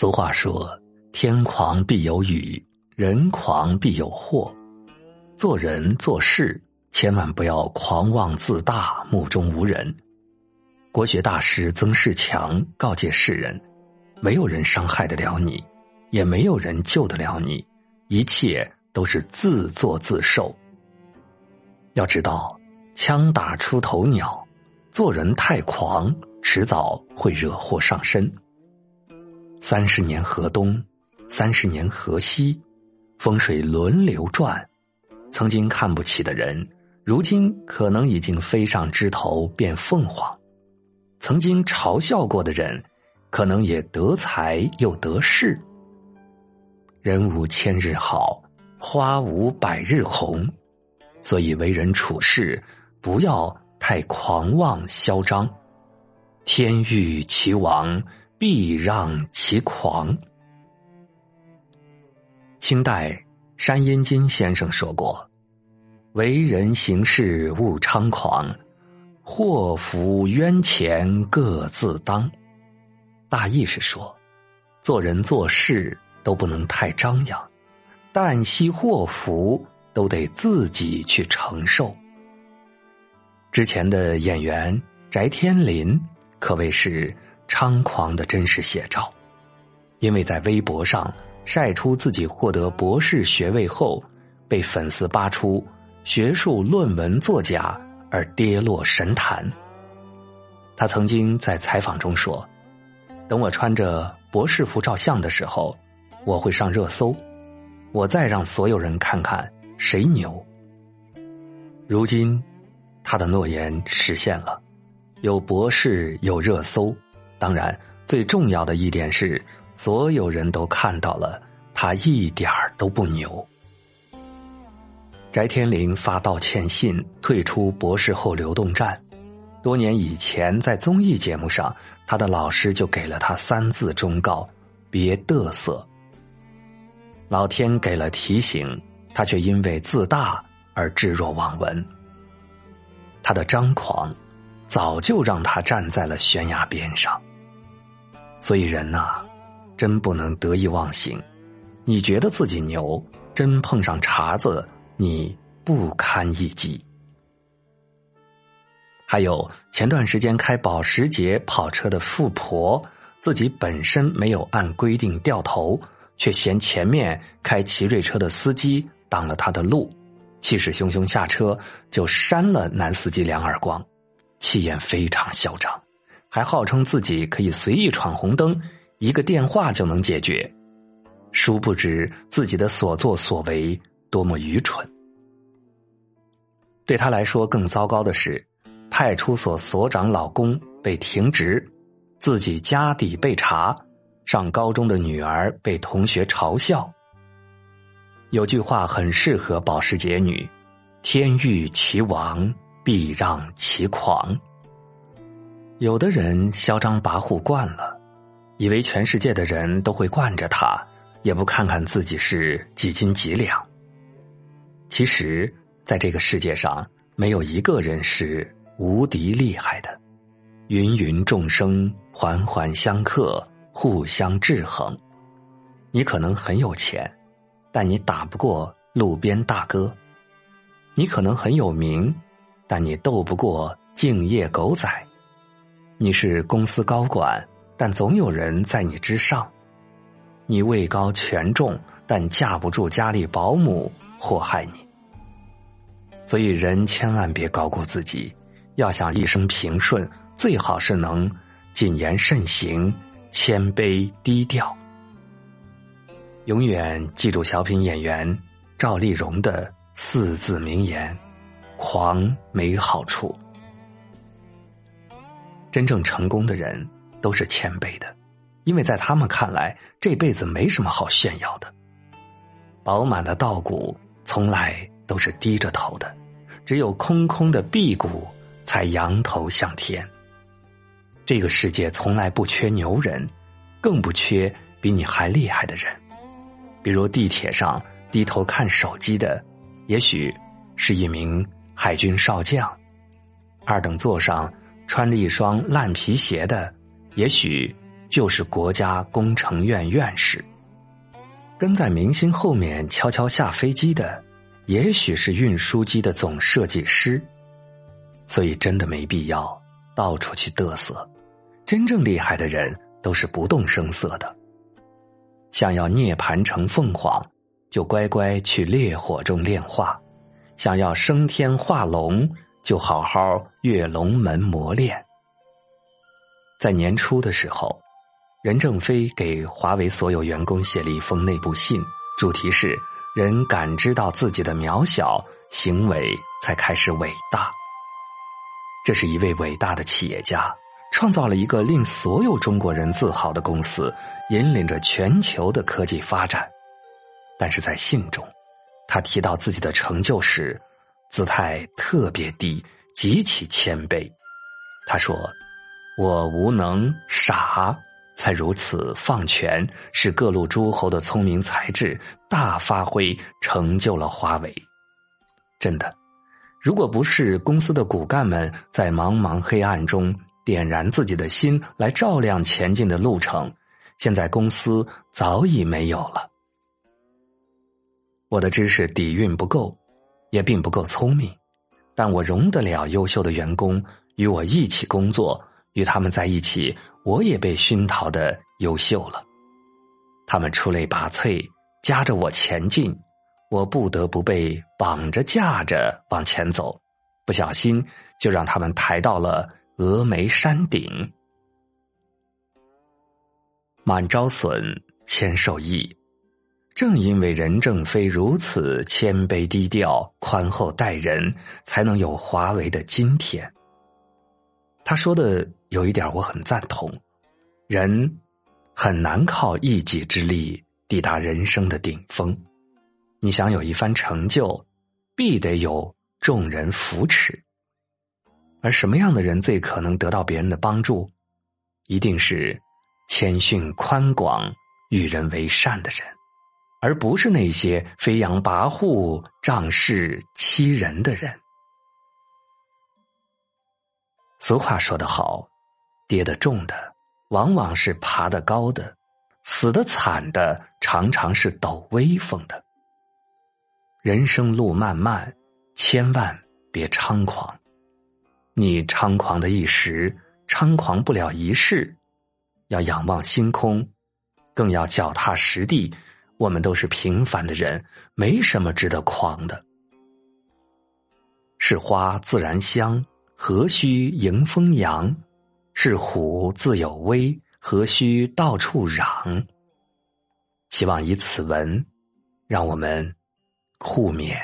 俗话说：“天狂必有雨，人狂必有祸。”做人做事，千万不要狂妄自大、目中无人。国学大师曾仕强告诫世人：没有人伤害得了你，也没有人救得了你，一切都是自作自受。要知道，枪打出头鸟，做人太狂，迟早会惹祸上身。三十年河东，三十年河西，风水轮流转。曾经看不起的人，如今可能已经飞上枝头变凤凰；曾经嘲笑过的人，可能也得财又得势。人无千日好，花无百日红，所以为人处事不要太狂妄嚣张。天欲其亡，必让其狂。清代。山阴金先生说过：“为人行事勿猖狂，祸福冤钱各自当。”大意是说，做人做事都不能太张扬，旦夕祸福都得自己去承受。之前的演员翟天临可谓是猖狂的真实写照，因为在微博上。晒出自己获得博士学位后，被粉丝扒出学术论文作假而跌落神坛。他曾经在采访中说：“等我穿着博士服照相的时候，我会上热搜，我再让所有人看看谁牛。”如今，他的诺言实现了，有博士，有热搜，当然最重要的一点是。所有人都看到了，他一点儿都不牛。翟天临发道歉信，退出博士后流动站。多年以前，在综艺节目上，他的老师就给了他三字忠告：别嘚瑟。老天给了提醒，他却因为自大而置若罔闻。他的张狂，早就让他站在了悬崖边上。所以人呐。真不能得意忘形，你觉得自己牛，真碰上茬子，你不堪一击。还有前段时间开保时捷跑车的富婆，自己本身没有按规定掉头，却嫌前面开奇瑞车的司机挡了他的路，气势汹汹下车就扇了男司机两耳光，气焰非常嚣张，还号称自己可以随意闯红灯。一个电话就能解决，殊不知自己的所作所为多么愚蠢。对他来说，更糟糕的是，派出所所长老公被停职，自己家底被查，上高中的女儿被同学嘲笑。有句话很适合保时捷女：“天欲其亡，必让其狂。”有的人嚣张跋扈惯了。以为全世界的人都会惯着他，也不看看自己是几斤几两。其实，在这个世界上，没有一个人是无敌厉害的。芸芸众生，环环相克，互相制衡。你可能很有钱，但你打不过路边大哥；你可能很有名，但你斗不过敬业狗仔。你是公司高管。但总有人在你之上，你位高权重，但架不住家里保姆祸害你。所以人千万别高估自己，要想一生平顺，最好是能谨言慎行、谦卑低调。永远记住小品演员赵丽蓉的四字名言：“狂没好处。”真正成功的人。都是谦卑的，因为在他们看来，这辈子没什么好炫耀的。饱满的稻谷从来都是低着头的，只有空空的辟谷才扬头向天。这个世界从来不缺牛人，更不缺比你还厉害的人。比如地铁上低头看手机的，也许是一名海军少将；二等座上穿着一双烂皮鞋的。也许就是国家工程院院士。跟在明星后面悄悄下飞机的，也许是运输机的总设计师。所以真的没必要到处去嘚瑟。真正厉害的人都是不动声色的。想要涅盘成凤凰，就乖乖去烈火中炼化；想要升天化龙，就好好跃龙门磨练。在年初的时候。任正非给华为所有员工写了一封内部信，主题是“人感知到自己的渺小，行为才开始伟大”。这是一位伟大的企业家，创造了一个令所有中国人自豪的公司，引领着全球的科技发展。但是在信中，他提到自己的成就时，姿态特别低，极其谦卑。他说：“我无能，傻。”才如此放权，使各路诸侯的聪明才智大发挥，成就了华为。真的，如果不是公司的骨干们在茫茫黑暗中点燃自己的心，来照亮前进的路程，现在公司早已没有了。我的知识底蕴不够，也并不够聪明，但我容得了优秀的员工与我一起工作，与他们在一起。我也被熏陶的优秀了，他们出类拔萃，夹着我前进，我不得不被绑着架着往前走，不小心就让他们抬到了峨眉山顶。满招损，谦受益。正因为任正非如此谦卑低调、宽厚待人，才能有华为的今天。他说的。有一点我很赞同，人很难靠一己之力抵达人生的顶峰。你想有一番成就，必得有众人扶持。而什么样的人最可能得到别人的帮助？一定是谦逊宽广、与人为善的人，而不是那些飞扬跋扈、仗势欺人的人。俗话说得好。跌得重的，往往是爬得高的；死得惨的，常常是抖威风的。人生路漫漫，千万别猖狂。你猖狂的一时，猖狂不了一世。要仰望星空，更要脚踏实地。我们都是平凡的人，没什么值得狂的。是花自然香，何须迎风扬？是虎自有威，何须到处嚷？希望以此文，让我们互勉。